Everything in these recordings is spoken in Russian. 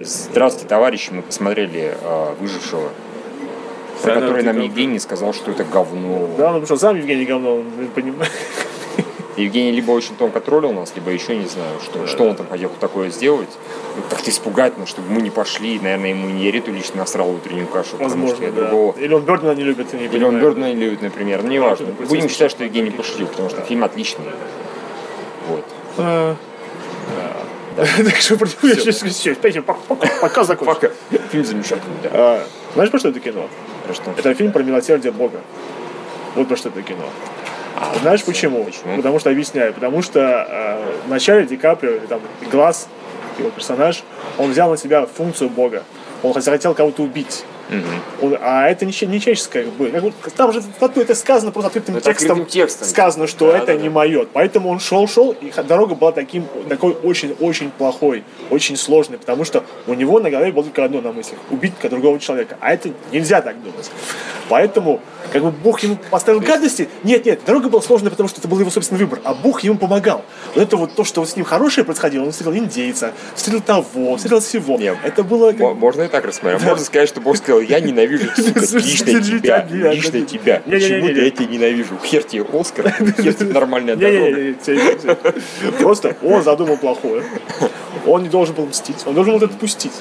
Здравствуйте, товарищи, мы посмотрели э, «Выжившего», про который нам говно. Евгений сказал, что это говно. Да, ну потому что сам Евгений говно, он понимает. Евгений либо очень тонко троллил нас, либо еще не знаю, что, что он там хотел такое сделать. Ну, Как-то испугать нас, чтобы мы не пошли. Наверное, ему не Риту лично насрал утреннюю кашу, что Возможно, я да. другого... Или он Бёрдмана не любит, не Или он. Бёрдмана не любит, например. Ну, неважно. Будем считать, что Евгений пошутил, потому что фильм отличный. Вот. А, да. Так что про него я сейчас все, пока- закончим. Пока. Фильм замечательный, да. А, Знаешь, про что это кино? Про что? Это фильм про милосердие Бога. Вот про что это кино. А, Знаешь почему? Почему? Потому что объясняю. Потому что э, в начале Ди Каприо, там Глаз, его персонаж, он взял на себя функцию Бога. Он хотел кого-то убить. Он- а это не, не человеческое, как бы. Как бы, Там же в это сказано просто открытым Это текстом. открытым текстом. Сказано, что Да, это да, не да. мое. Поэтому он шел-шел, и дорога была таким, такой очень-очень плохой, очень сложной, потому что у него на голове было только одно на мыслях – убить другого человека. А это нельзя так думать. Поэтому, как бы Бог ему поставил гадости. Нет, нет, дорога была сложная, потому что это был его собственный выбор, а Бог ему помогал. Вот это вот то, что вот с ним хорошее происходило, он встретил индейца, встретил того, встретил всего. Нет. Это было как Мо- Можно и так рассмотреть. Можно сказать, что Бог сказал, я ненавижу, сука, лично тебя, лично да, да. тебя. Почему я тебя ненавижу? Хер тебе Оскар, хер тебе нормальная дорога. Просто он задумал плохое. Он не должен был мстить, он должен был это отпустить.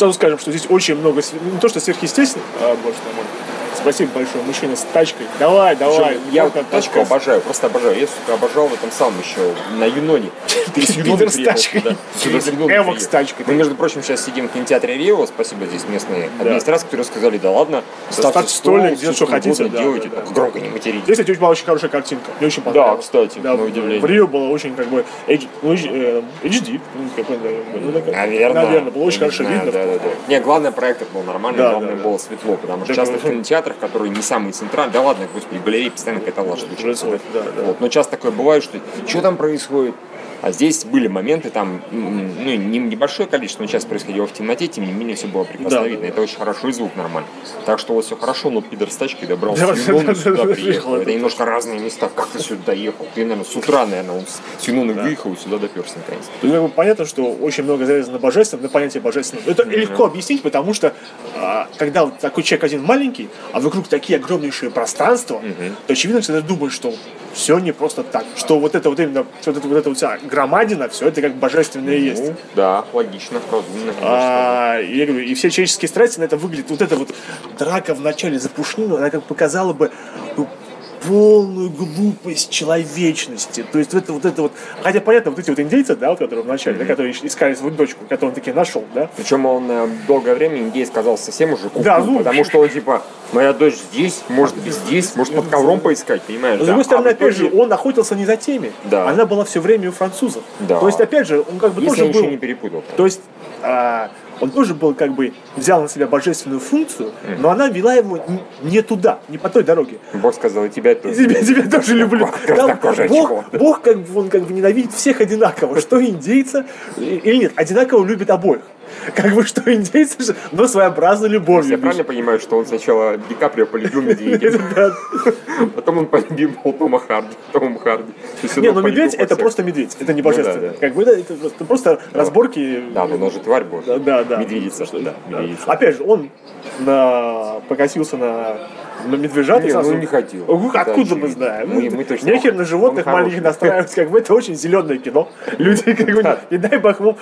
Сразу скажем, что здесь очень много, не то что сверхъестественно, а, боже мой. Спасибо большое, мужчина с тачкой. Давай, давай. Причем Я тачку подкаст. обожаю, просто обожаю. Я, сука, обожал в этом самом еще на Юноне. Ты с Пидор с тачкой. Эвок с тачкой. Мы, между прочим, сейчас сидим в кинотеатре Рио. Спасибо здесь местные администрации, которые сказали, да ладно, Ставьте столик, делайте, что хотите, делайте, только громко не материтесь. Здесь, кстати, была очень хорошая картинка. Мне очень понравилось. кстати, Да, на удивление. В Рио было очень как бы H- ну, э, HD. ну, ну, Наверное. Наверное, было очень хорошо видно. Не, главное, проектор был нормальный, главное, было светло, потому что часто в ну, кинотеатрах, которые не самые центральные, да ладно, господи, в галерее постоянно какая-то лажа да, да. Вот, но часто такое бывает, что что там происходит? А здесь были моменты, там, ну, не- небольшое количество, но часто происходило в темноте, тем не менее, все было прекрасно Да, видно. да, Это очень хорошо, и звук нормально. Так что у вас все хорошо, но пидор с тачкой добрался Да, Юнона, да, сюда да, приехал. да, Это да. немножко разные места. Как ты сюда доехал? Ты, наверное, с утра, наверное, он с с Юнона выехал и сюда доперся наконец. Бы понятно, что очень много завязано на божественном, на понятие божественного. Это легко объяснить, потому что а, когда вот такой человек один маленький, а вокруг такие огромнейшие пространства, то очевидно, что ты думаешь, что все не просто так, что вот это вот именно, вот это вот эта вот вся громадина, все это как божественное и есть. Ну, да, логично, разумно. А, и я говорю, и все человеческие страсти на это выглядят. Вот эта вот драка в начале за пушнину, она как показала бы ну, полную глупость человечности. То есть это вот это вот. Хотя понятно, вот эти вот индейцы, да, вот, которые в начале, да, которые искали свою дочку, которую он таки нашел, да. Причем он э, долгое время индейец казался совсем уже куку, Да, ну, потому что он типа, моя дочь здесь, может быть здесь, может под ковром поискать, понимаешь? Но, с да. другой стороны, А опять же, он охотился не за теми. Да. Она была все время у французов. Да. То есть, опять же, он как бы если тоже был. не перепутал. То есть а, он тоже был как бы взял на себя божественную функцию, но она вела его не туда, не по той дороге. Бог сказал, и тебя тоже. Тебя, тебя тоже люблю. Краснокожая Бог. Бог как бы, он как бы ненавидит всех одинаково, что индейца или нет, одинаково любит обоих. Как бы что индейцы, же, но своеобразной любовью. Я правильно понимаю, что он сначала Ди Каприо полюбил медведя, потом он полюбил Тома Харди, Тома Харди. Не, ну медведь это просто медведь, это не божественно. Как бы это, просто- разборки. Да, но он же тварь была. Да, да. Медведица. Что, да, да. Медведица. Опять же, он покосился на, на медвежат. и Не, сразу- ну не хотел. Откуда мы знаем? Мы- мы точно- Нехер на животных он маленьких настраивать, как бы это очень зеленое кино. Люди, как бы, не дай бог вам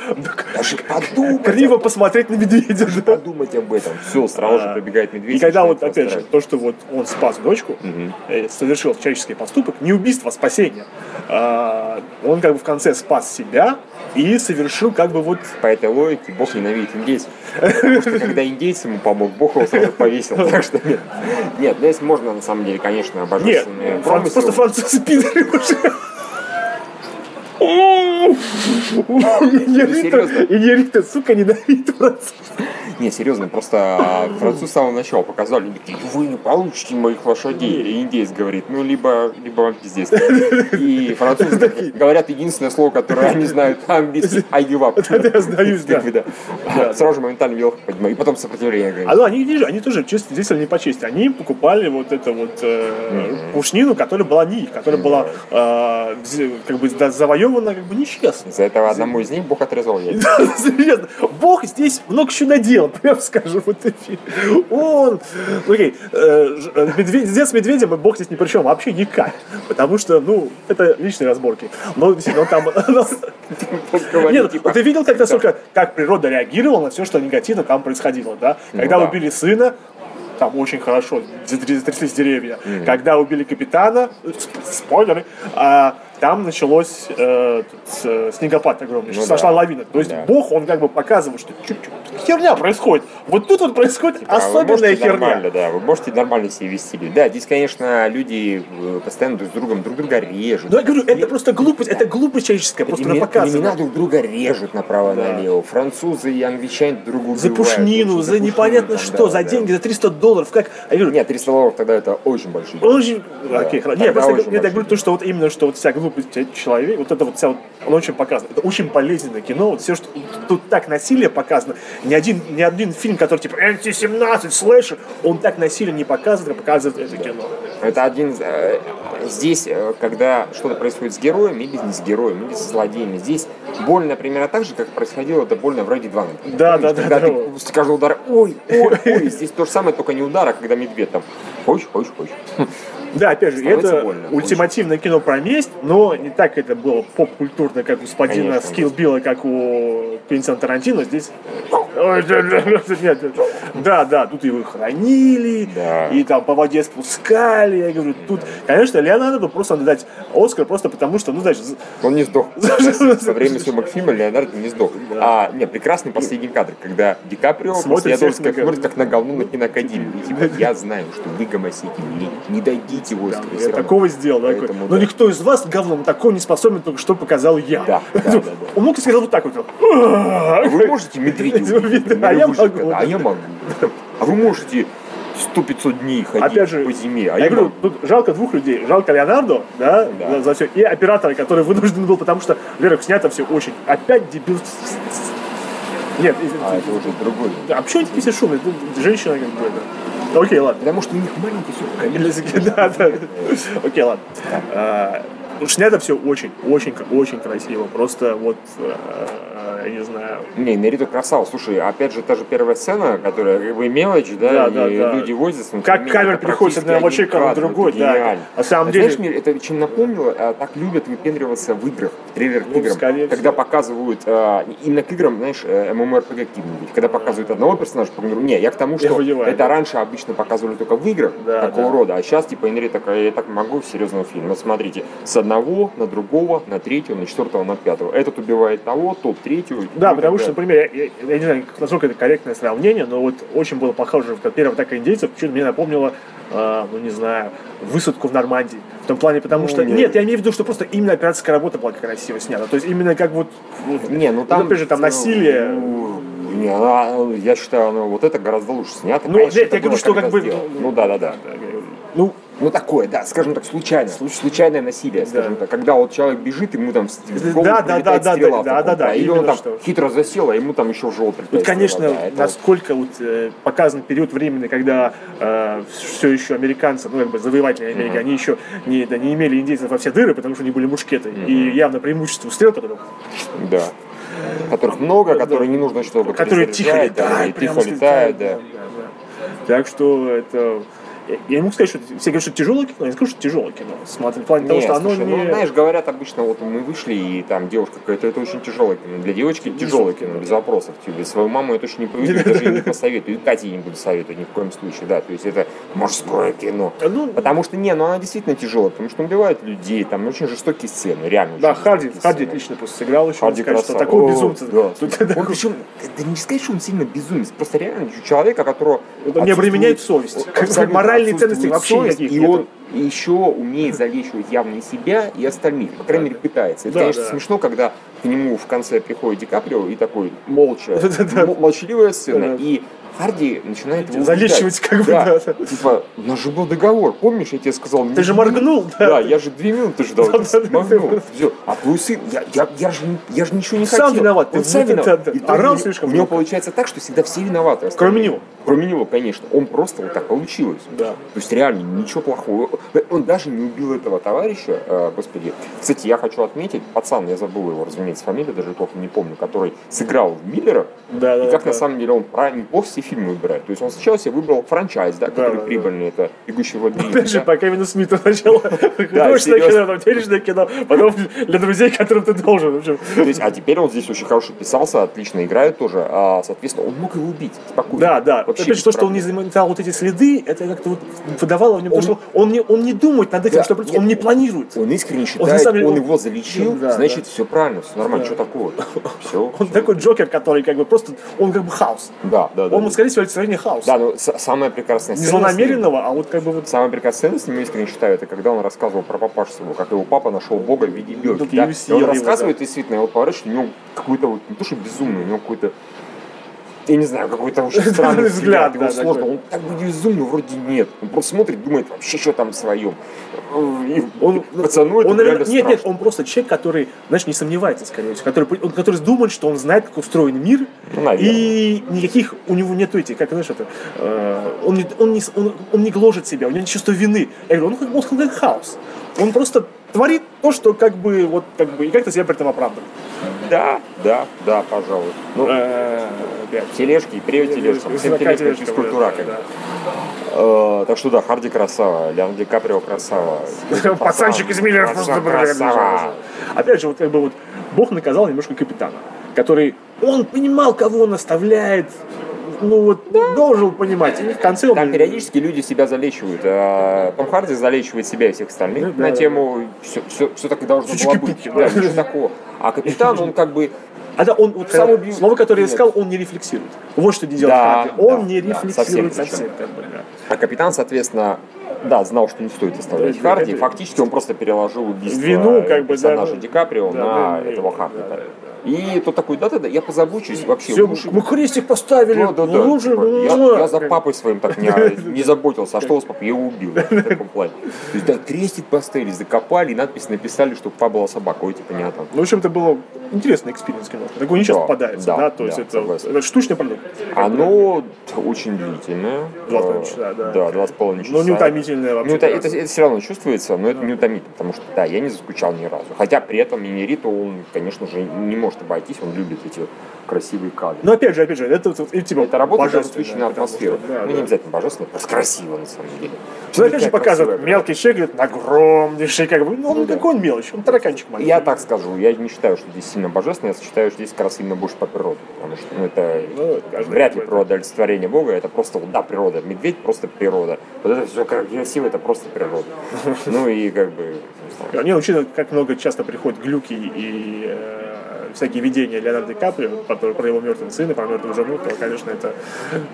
криво посмотреть на медведя. подумать об этом. Все, сразу же пробегает медведь. И когда вот, опять же, то, что вот он спас дочку, э, совершил человеческий поступок, не убийство, а спасение, а, он как бы в конце спас себя и совершил как бы вот По этой логике Бог ненавидит индейцев. Потому что когда индейец ему помог, Бог его сразу повесил. Так что нет. Нет, ну если можно, на самом деле, конечно, Нет, божественные промыслы. просто французы пидоры уже. Инерита, серьезно? Инерита, сука, ненавидит французов. Не, серьезно, просто а, французы с самого начала показали, они такие, вы не получите моих лошадей. И индейец говорит, ну, либо, либо вам пиздец. И французы говорят единственное слово, которое они знают по-английски, I give up. Я сдаюсь, да. Сразу же моментально вел, поднимаю. И потом сопротивление. А ну, они, они тоже честно, действовали не по чести. Они покупали вот эту вот э, пушнину, которая была не их, которая была вз- как бы завоевана как бы нечестно. Из-за этого одному из них Бог отрезал яйца. Да, серьезно. Бог здесь много чего наделал, прям скажу. Вот эти. Он, ну, окей, э, э, медведь, с медведем Бог здесь ни при чем, вообще никак. Потому что, ну, это личные разборки. Но действительно, он там... Нет, типа, ну, ты видел, как насколько, как природа реагировала на все, что негативно там происходило, да? Когда да. убили сына, там очень хорошо затр- затряслись деревья. Когда убили капитана, э, сп- спойлеры, а, там началось э, э, снегопад огромный, Ну сошла да. лавина. То есть Да. Бог, он как бы показывает, что чуть-чуть херня происходит. Вот тут вот происходит А вы особенная херня. Нормально, да, вы можете нормально себя вести. Да, здесь, конечно, люди э, постоянно друг с другом друг друга режут. Но я говорю, это просто глупость, это глупость человеческая, просто она показана. друг друга режут направо-налево. Французы и англичане друг друга За пушнину, Очень за непонятно пушнину, что, да, за да. деньги, за 300 долларов, как... Я говорю, Нет, 300 долларов тогда это очень большие. Очень, окей, хорошо. Нет, просто я говорю то, что вот именно, что вот вся глупость человека, вот это вот вся вот, оно очень показано. Это очень полезное кино, вот все, что тут так насилие показано. Ни один, ни один фильм, который типа NC-17, слэшер, он так насилие не показывает, как показывает это кино. Это один... э, Здесь, э, когда что-то происходит с героем, или не с героем, или со злодеями, здесь больно примерно так же, как происходило это больно в Рейде 2. например. Да, да, да, Когда да. ты после каждого удара, ой, ой, ой, здесь то же самое, только не удара, когда медведь там, хочешь, хочешь, хочешь. Да, опять же, Становится это больно, ультимативное кино про месть, но не так это было поп-культурно, как у господина Скилл Билла, как у Квентина Тарантино. Здесь... Да, да, нет, нет. Тут его хранили, Да. и там по воде спускали. Я говорю, тут, конечно, Леонардо просто надо дать Оскар просто потому, что, ну, знаешь, Он не сдох. Во время съемок фильма Леонардо не сдох. А, не, прекрасный последний кадр, когда Ди Каприо Смотрит как смотрит как на говно на киноакадемии. И типа, я знаю, что вы гомосеки, не дадите Оскара. я всё равно». такого сделал, да, такой, Поэтому, но да. никто из вас говном такого не способен, только что показал я. Да, да, да, да. Он мог сказать вот так вот. Вы можете медведя убить, А я могу. А я могу. А вы можете 100-500 дней ходить Опять же, по зиме, а я я говорю, тут жалко двух людей. Жалко Леонардо, да, Да. За, все, и оператора, который вынужден был, потому что, во-первых, снято все очень. Опять дебил. Нет, А это уже другой. а почему эти все шумные? Тут женщина как бы это. Ну, Окей, ладно. Потому что у них маленький сок. Да, да. Окей, ладно. А, Снято все очень, очень, очень красиво. Просто вот, э, я не знаю. Не, Нарита красава. Слушай, опять же, та же первая сцена, которая как бы мелочь, Да, да, да, и да. люди возятся. но Как камера переходит с одного человека на другой, да. На самом А деле- Знаешь, мне это чем напомнило, а, так любят выпендриваться в играх, в трейлерах к Ну, играм, когда показывают, а, именно к играм, знаешь, э, MMORPG какие-нибудь, когда показывают одного персонажа, по другому. Не, я к тому, что понимаю, это да. раньше обычно показывали только в играх Да, такого да. рода, а сейчас, типа, Инри такая, я так могу в серьезном фильме. Вот смотрите, с одного на другого, на третьего, на четвертого, на пятого. Этот убивает того, тот третьего. Да, Ну, потому как что, например, я, я- я не знаю, насколько это корректное сравнение, но вот очень было похоже, как первая атака индейцев, почему-то мне напомнило, э, ну не знаю, высадку в Нормандии. В том плане, потому Ну, что... нет. Я имею в виду, что просто именно операторская работа была красиво снята. То есть именно как вот... вот- Не, ну там... опять же, там насилие... Ну, Не, она, я считаю, оно вот это гораздо лучше снято. Ну, Конечно, это я говорю, что как бы- сделано. Ну да, да, да. Ну, Ну такое, да, скажем так, случайно. Случайное насилие, скажем так. Когда вот человек бежит, ему там в голову Да, да, да, да, стрела да, да, такого, да, Или он там что. хитро засел, а ему там еще в Тут, прилетает конечно, стрела, да, вот- насколько вот, э, показан период времени, когда все еще американцы, ну, как бы завоеватели Америки, они еще не, да, не имели индейцев во все дыры, потому что они были мушкеты. И явно преимущество стрел, которые Да. Которых много, которые не нужно, чтобы которые тихо да, летают, и тихо летают, да. да. Так что это... Я- Я не могу сказать, что все говорят, что тяжелое кино, я не скажу, что тяжелое кино. Смотри, в плане того, Не, что оно слушай, не... ну, знаешь, говорят обычно, вот мы вышли, и там девушка какая-то, это очень тяжелое кино. Для девочки тяжелое кино, без вопросов. Тебе свою маму я точно не поведу, даже не посоветую. И Кате я не буду советовать ни в коем случае, да. То есть это мужское кино. Ну, Потому что, не, ну она действительно тяжелая, потому что убивают людей, там очень жестокие сцены, реально. да, Харди, Харди отлично просто сыграл еще. Харди сказать, что О, безумца. Да, слушай, такой- он причем, да не сказать, что он сильно безумец, просто реально человека, которого не обременяет совесть. Абсолютно моральные ценности вообще никаких И нету. он еще умеет залечивать явно и себя, и остальных. По крайней мере, пытается. Это, Да, конечно, да. смешно, когда к нему в конце приходит Ди Каприо и такой молча, молчаливая сцена, и Харди начинает его Залечивать, как бы, да. да. Типа, у нас же был договор, помнишь, я тебе сказал... Ты же моргнул, да? да. я же две минуты ждал, моргнул. Всё. А твой сын, я, я, я, же, я же ничего не Сам хотел. виноват, Он сам виноват. И орал слишком У него получается так, что всегда все виноваты. Кроме него. Кроме него, конечно. Он просто вот так получилось. Да. То есть реально ничего плохого. Он даже не убил этого товарища, э, господи. Кстати, я хочу отметить, пацан, я забыл его, разумеется, фамилию, даже толком не помню, который сыграл в Миллера. Да, и да, как да. на самом деле он правильно неплохо все фильмы выбирает. То есть он сначала себе выбрал франчайз, да, который да, да. прибыльный, это «Бегущий в лабиринте». Опять же, да. по Кевину Смиту сначала художественное кино, потом денежное кино, потом для друзей, которым ты должен. То есть, а теперь он здесь очень хорошо писался, отлично играет тоже. А, соответственно, он мог его убить спокойно. Да, да. Вообще то, что он не заметал вот эти следы, это как-то вот выдавало в нем, то, Он- что он не, он не думает над этим, Да, что нет, он не планирует. Он искренне считает, самом деле, он, он- его залечил, Да, значит, все правильно, все нормально, что такого? Все. Он такой Джокер, который как бы просто, он как бы хаос. Да, да, да. Он, да. скорее всего, олицетворение хаоса. Да, с- самая прекрасная Не сцена. ним- злонамеренного, а вот как бы вот Самая прекрасная сцена с ним, искренне считаю, это когда он рассказывал про папашу своего, как его папа нашел Бога в виде белки. Да? и он его, рассказывает, действительно, его поворачивает, у него какой-то вот, не то что безумный, у него какой-то я не знаю, какой-то очень странный Взгляд, его сложно. Он так бы безумно вроде нет. Он просто смотрит, думает вообще, что там своем. И Он, пацану это он, реально нет, нет, страшно. он просто человек, который, знаешь, не сомневается, скорее всего, который, он, который думает, что он знает, как устроен мир, наверное. и никаких у него нет этих, как знаешь, это, э, он, не, он, не, он, он не гложет себя, у него нет чувства вины. Я говорю, он, как- он как хаос. Он просто творит то, что как бы, вот, как бы, и как-то себя при этом оправдывает. Да, да, да, пожалуй. Ну, Э, опять. тележки, привет тележкам. Всем Такая тележка тележка, физкультура. да, как. да. Э, Так что да, Харди красава, Леон Ди Каприо красава. Пацанчик из Миллера просто красава. Опять же, вот как бы вот Бог наказал немножко капитана, который, он понимал, кого он оставляет, ну вот должен понимать. И в конце он... Там периодически люди себя залечивают. а Том Харди залечивает себя и всех остальных Ну, да, на да. тему все, все, все так и должно Всё было быть. да. Да, ничего такого. А капитан, он как бы А да, он, вот, Сам убил- слово, которое я Нет. искал, он не рефлексирует. Вот что не делает Да, Харди. Он да, не да, рефлексирует совсем совсем. причем. как бы, да. А капитан, соответственно, да, знал, что не стоит оставлять Да, Харди. да, Фактически он просто переложил убийство Вину, как бы, да, персонажа ну, Ди Каприо да, на ну, этого да, Харди. да, да, И тот такой, да-да-да, я позабочусь вообще. Все, лучше- мы крестик поставили, Да, да, да. лучше, я, я за папой своим так не, не заботился. А что у вас папа? Я его убил. да, В таком плане. То есть, да, крестик поставили, закопали, надпись написали, что папа была собака. Ой, типа, не там. Ну, в общем, это было интересный experience кино. Такое не часто Да, попадается, да, да, то есть да, это, согласен. это штучный продукт. Оно очень длительное. Два с половиной Э, часа, да. Да, два с половиной часа. Ну, неутомительное вообще. Ну, это, это, это все равно чувствуется, но это не утомительно, потому что, да, я не заскучал ни разу. Хотя при этом Иньярриту, он, конечно же, не может обойтись, он любит эти красивые кадры. Но опять же, опять же, это, и, типа, это работа потому атмосферу. что, да, ну, да. не обязательно божественно, просто красиво, на самом деле. Ну, опять же, показывают, мелкий человек говорит, огромнейший, как бы, ну, он какой он мелочь, он тараканчик маленький. Я так скажу, я не считаю, что здесь сильно божественно, я что здесь как раз именно больше по природе. Потому что ну, это Ну, вряд ли природа олицетворение Бога, это просто, да, природа. Медведь просто природа. Вот это все красиво, это просто природа. Ну и как бы. Не, учитывая, как много часто приходят глюки и э, всякие видения Леонардо Ди Каприо, которые про его мертвого сына, про мертвую жену, то, конечно, это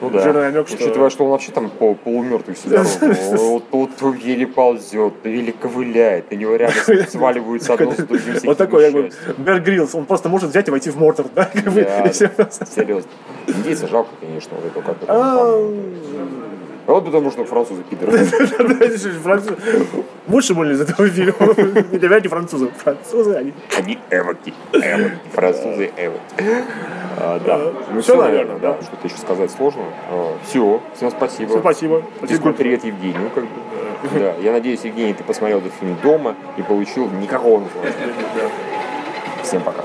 Ну да. жирный намек, что... Учитывая, что он вообще там пол- полумертвый дорогу. Вот то еле ползет, еле ковыляет, на него реально сваливаются одно с другим. Вот такой, как бы, всякие Бер Гриллс, он просто может взять и войти в Мортор, да? Серьезно. Индейца жалко, конечно, вот это как А, А вот потому что французы пидоры. Больше были из этого фильма. Не меня не французы. Французы, они... Они эвоки. Эвоки. Французы эвоки. А, Да. Ну Всё, все, наверное, да. Что-то еще сказать сложно. Все. Всем спасибо. Спасибо. Физкульт привет Евгению. Бы. Да. Я надеюсь, Евгений, ты посмотрел этот фильм дома и получил никакого наслаждения. Всем пока.